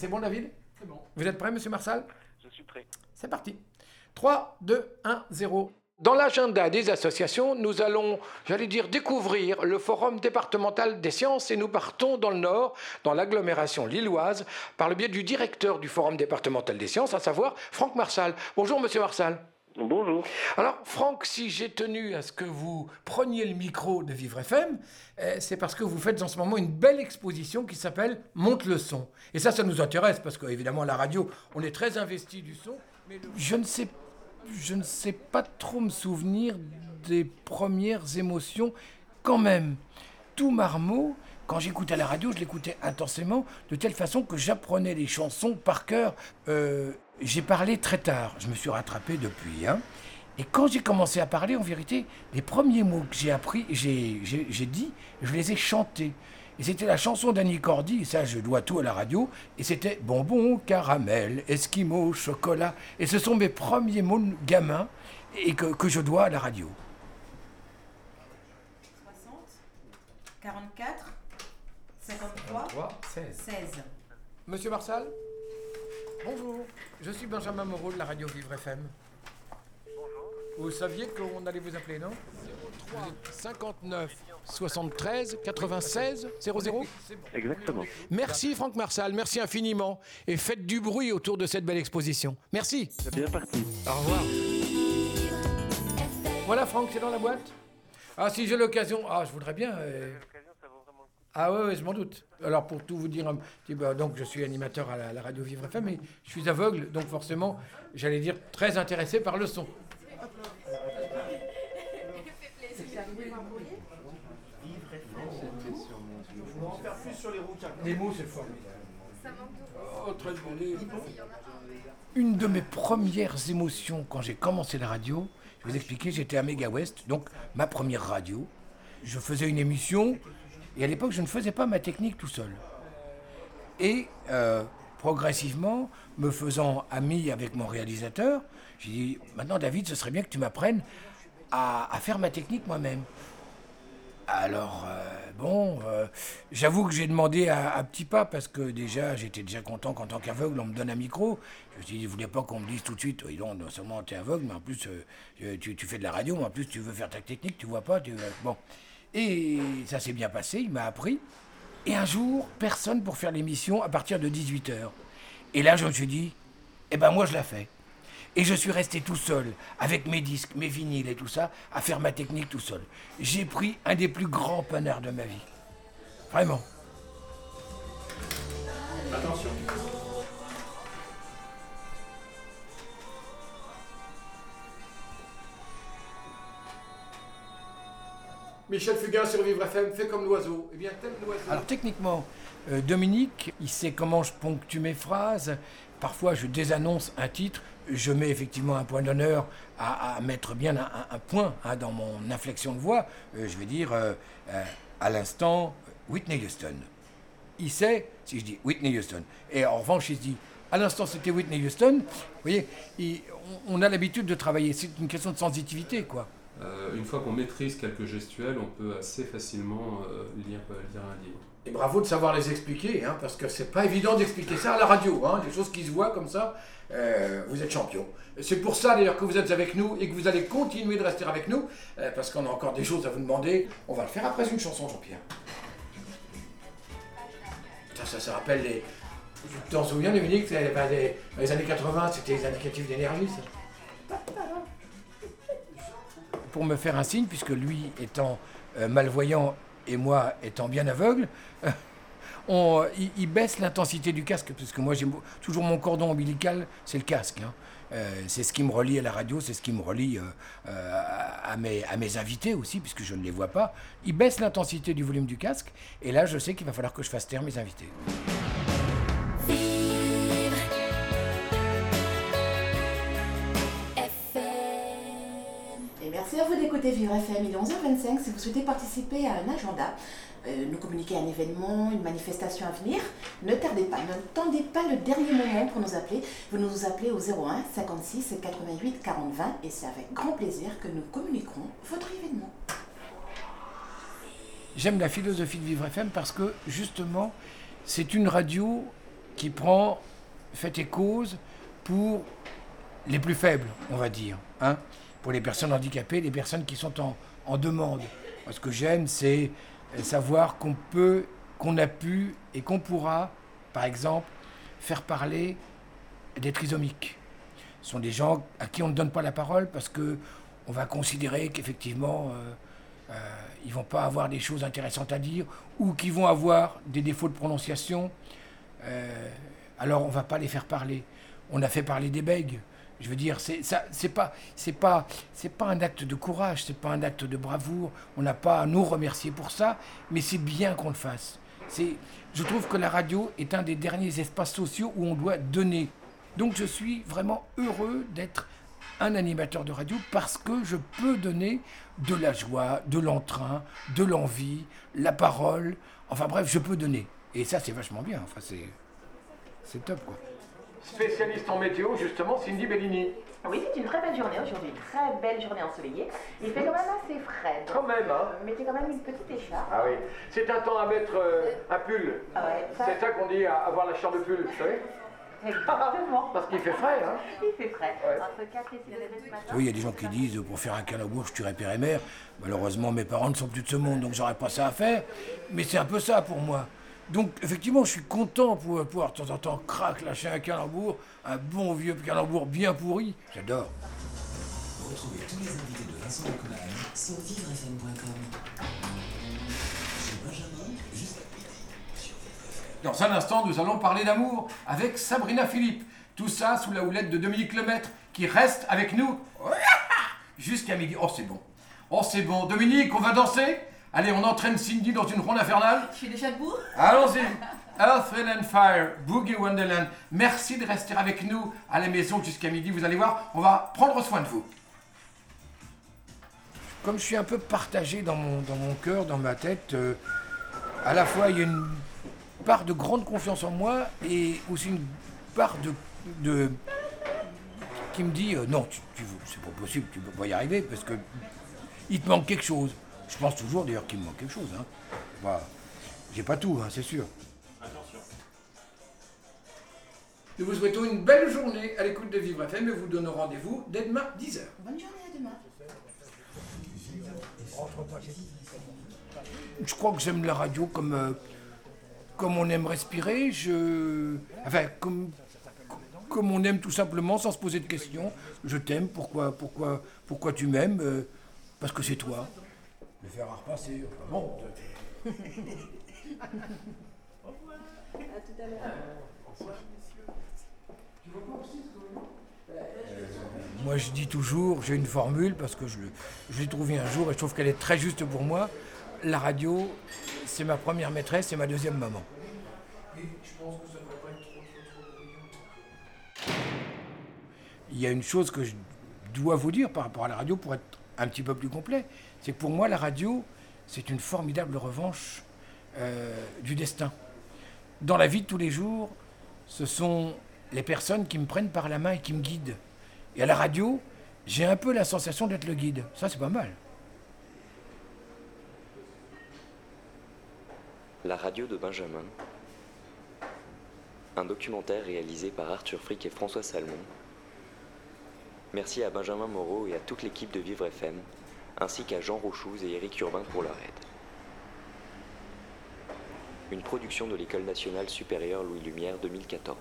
C'est bon, David C'est bon. Vous êtes prêt, monsieur Marsal Je suis prêt. C'est parti. 3, 2, 1, 0. Dans l'agenda des associations, nous allons, j'allais dire, découvrir le Forum départemental des sciences et nous partons dans le Nord, dans l'agglomération lilloise, par le biais du directeur du Forum départemental des sciences, à savoir Franck Marsal. Bonjour, monsieur Marsal. Bonjour. Alors, Franck, si j'ai tenu à ce que vous preniez le micro de Vivre FM, euh, c'est parce que vous faites en ce moment une belle exposition qui s'appelle Monte le son. Et ça, ça nous intéresse parce qu'évidemment, la radio, on est très investi du son. Mais Je ne sais je ne sais pas trop me souvenir des premières émotions. Quand même, tout marmot, quand j'écoutais la radio, je l'écoutais intensément, de telle façon que j'apprenais les chansons par cœur. Euh, j'ai parlé très tard, je me suis rattrapé depuis. Hein. Et quand j'ai commencé à parler, en vérité, les premiers mots que j'ai appris, j'ai j'ai- j'ai dit, je les ai chantés. Et c'était la chanson d'Annie Cordy, et ça je dois tout à la radio, et c'était bonbon, caramel, esquimau, chocolat. Et ce sont mes premiers mots de gamin et que, que je dois à la radio. 60, 44, 53, 16. 16. Monsieur Marsal Bonjour, je suis Benjamin Moreau de la radio Vivre FM. Bonjour. Vous saviez qu'on allait vous appeler, non? 03 59 73 96 00 Exactement. Merci Franck Marsal, merci infiniment. Et faites du bruit autour de cette belle exposition. Merci. C'est bien parti. Au revoir. Voilà Franck, c'est dans la boîte? Ah si j'ai l'occasion, ah je voudrais bien. euh, L'occasion, ça vaut vraiment le coup. Ah ouais, ouais, je m'en doute. Alors pour tout vous dire un petit peu, donc je suis animateur à la, la radio Vivre FM, mais je suis aveugle, donc forcément, j'allais dire très intéressé par le son. Les mots, c'est formidable. Oh. Une de mes premières émotions quand j'ai commencé la radio, je vais vous expliquer, j'étais à Mega West, donc ma première radio. Je faisais une émission et à l'époque, je ne faisais pas ma technique tout seul. Et euh, progressivement, me faisant ami avec mon réalisateur, j'ai dit maintenant, David, ce serait bien que tu m'apprennes à, faire ma technique moi-même. Alors, euh, bon, euh, j'avoue que j'ai demandé à, à petit pas parce que déjà, j'étais déjà content qu'en tant qu'aveugle, on me donne un micro. Je me suis dit, je voulais pas qu'on me dise tout de suite, oui, non, non seulement tu es aveugle, mais en plus, tu, tu fais de la radio, mais en plus, tu veux faire ta technique, tu vois pas. Tu, bon. Et ça s'est bien passé, il m'a appris. Et un jour, personne pour faire l'émission à partir de 18h. Et là, je me suis dit, eh ben moi, je la fais. Et je suis resté tout seul, avec mes disques, mes vinyles et tout ça, à faire ma technique tout seul. J'ai pris un des plus grands panards de ma vie. Vraiment. Attention. Michel Fugain sur Vivre FM, fait comme l'oiseau. Eh bien, l'oiseau. Alors techniquement, euh, Dominique, il sait comment je ponctue mes phrases. Parfois, je désannonce un titre. Je mets effectivement un point d'honneur à, mettre bien un, point hein, dans mon inflexion de voix. Euh, je vais dire euh, à l'instant Whitney Houston. Il sait si je dis Whitney Houston. Et en revanche, il se dit à l'instant c'était Whitney Houston. Vous voyez, on, on a l'habitude de travailler. C'est une question de sensitivité, quoi. Euh, une fois qu'on maîtrise quelques gestuels, on peut assez facilement euh, lire, euh, lire un livre. Et bravo de savoir les expliquer, hein, parce que c'est pas évident d'expliquer ça à la radio, hein, des choses qui se voient comme ça. vous êtes champion. C'est pour ça d'ailleurs que vous êtes avec nous et que vous allez continuer de rester avec nous, parce qu'on a encore des choses à vous demander. On va le faire après une chanson, Jean-Pierre. Ça, ça, rappelle les. Tu t'en souviens, Dominique, ben, les- les années 80, c'était les indicatifs d'énergie, ça Pour me faire un signe, puisque lui étant euh, malvoyant et moi étant bien aveugle, il, baisse l'intensité du casque, parce que moi j'ai toujours mon cordon ombilical, c'est le casque. hein. Euh, c'est ce qui me relie à la radio, c'est ce qui me relie euh, à mes invités aussi, puisque je ne les vois pas. Il baisse l'intensité du volume du casque, et là je sais qu'il va falloir que je fasse taire mes invités. FM. Il est 11h25. Si vous souhaitez participer à un agenda, euh, nous communiquer un événement, une manifestation à venir, ne tardez pas, ne tendez pas le dernier moment pour nous appeler. Vous nous appelez au 01 56 88 40 20 et c'est avec grand plaisir que nous communiquerons votre événement. J'aime la philosophie de Vivre FM parce que justement, c'est une radio qui prend fait et cause pour les plus faibles, on va dire, hein, pour les personnes handicapées, les personnes qui sont en, demande. Ce que j'aime, c'est savoir qu'on peut, qu'on a pu et qu'on pourra, par exemple, faire parler des trisomiques. Ce sont des gens à qui on ne donne pas la parole parce que on va considérer qu'effectivement, euh, euh, ils vont pas avoir des choses intéressantes à dire ou qu'ils vont avoir des défauts de prononciation. Euh, alors on va pas les faire parler. On a fait parler des bègues. Je veux dire, c'est ça, pas, c'est pas, c'est pas un acte de courage, c'est pas un acte de bravoure. On n'a pas à nous remercier pour ça, mais c'est bien qu'on le fasse. C'est, je trouve que la radio est un des derniers espaces sociaux où on doit donner. Donc je suis vraiment heureux d'être un animateur de radio parce que je peux donner de la joie, de l'entrain, de l'envie, la parole. Enfin bref, je peux donner. Et ça, c'est vachement bien. Enfin, c'est, c'est top, quoi. Spécialiste en météo, justement, Cindy Bellini. Oui, c'est une très belle journée aujourd'hui, une très belle journée ensoleillée. Il fait quand même assez frais. donc, Quand même, hein euh, Mettez quand même une petite écharpe. Ah oui. C'est un temps à mettre euh, un pull. Ah ouais, ça- C'est ça qu'on dit à avoir la chair de pull, vous savez Exactement. Parce qu'il fait frais, hein Il fait frais. Ouais. Entre 4 et 6 degrés ce matin. Oui, il y a des gens qui disent pour faire un calembour, je tuerais père et mère. Malheureusement, mes parents ne sont plus de ce monde, donc j'aurais pas ça à faire. Mais c'est un peu ça pour moi. Donc, effectivement, je suis content pour pouvoir de temps en temps crac lâcher un calembour, un bon vieux calembour bien pourri. J'adore. Retrouvez tous les invités de Vincent Nicolas sur vivrefm.com. Benjamin, juste à sur. Dans un instant, nous allons parler d'amour avec Sabrina Philippe. Tout ça sous la houlette de Dominique Lemaitre, qui reste avec nous jusqu'à midi. Oh, c'est bon. Oh, c'est bon. Dominique, on va danser? Allez, on entraîne Cindy dans une ronde infernale. Je suis déjà debout Allons-y. Earth, Wind and Fire, Boogie Wonderland. Merci de rester avec nous à la maison jusqu'à midi. Vous allez voir, on va prendre soin de vous. Comme je suis un peu partagé dans mon, dans mon cœur, dans ma tête, euh, à la fois il y a une part de grande confiance en moi et aussi une part de, de qui me dit euh, non, tu, tu- c'est pas possible, tu peux pas y arriver parce que il te manque quelque chose. Je pense toujours d'ailleurs qu'il me manque quelque chose. Hein. Bah, j'ai pas tout, hein, c'est sûr. Nous vous souhaitons une belle journée à l'écoute de Vivre FM et vous donnons rendez-vous dès demain 10h. Bonne journée, à demain. Je crois que j'aime la radio comme, euh, comme on aime respirer. Je... Enfin, comme, comme on aime tout simplement sans se poser de questions. Je t'aime, pourquoi, pourquoi, pourquoi tu m'aimes Euh, Parce que c'est toi. Le fer à repasser, enfin bon. Moi, je dis toujours, j'ai une formule parce que je, je l'ai trouvée un jour et je trouve qu'elle est très juste pour moi. La radio, c'est ma première maîtresse et ma deuxième maman. Il y a une chose que je dois vous dire par rapport à la radio pour être un petit peu plus complet, c'est que pour moi, la radio, c'est une formidable revanche euh, du destin. Dans la vie de tous les jours, ce sont les personnes qui me prennent par la main et qui me guident. Et à la radio, j'ai un peu la sensation d'être le guide. Ça, c'est pas mal. La radio de Benjamin. Un documentaire réalisé par Arthur Frick et François Salmon. Merci à Benjamin Moreau et à toute l'équipe de Vivre FM, ainsi qu'à Jean Rochouz et Éric Urbain pour leur aide. Une production de l'École nationale supérieure Louis Lumière 2014.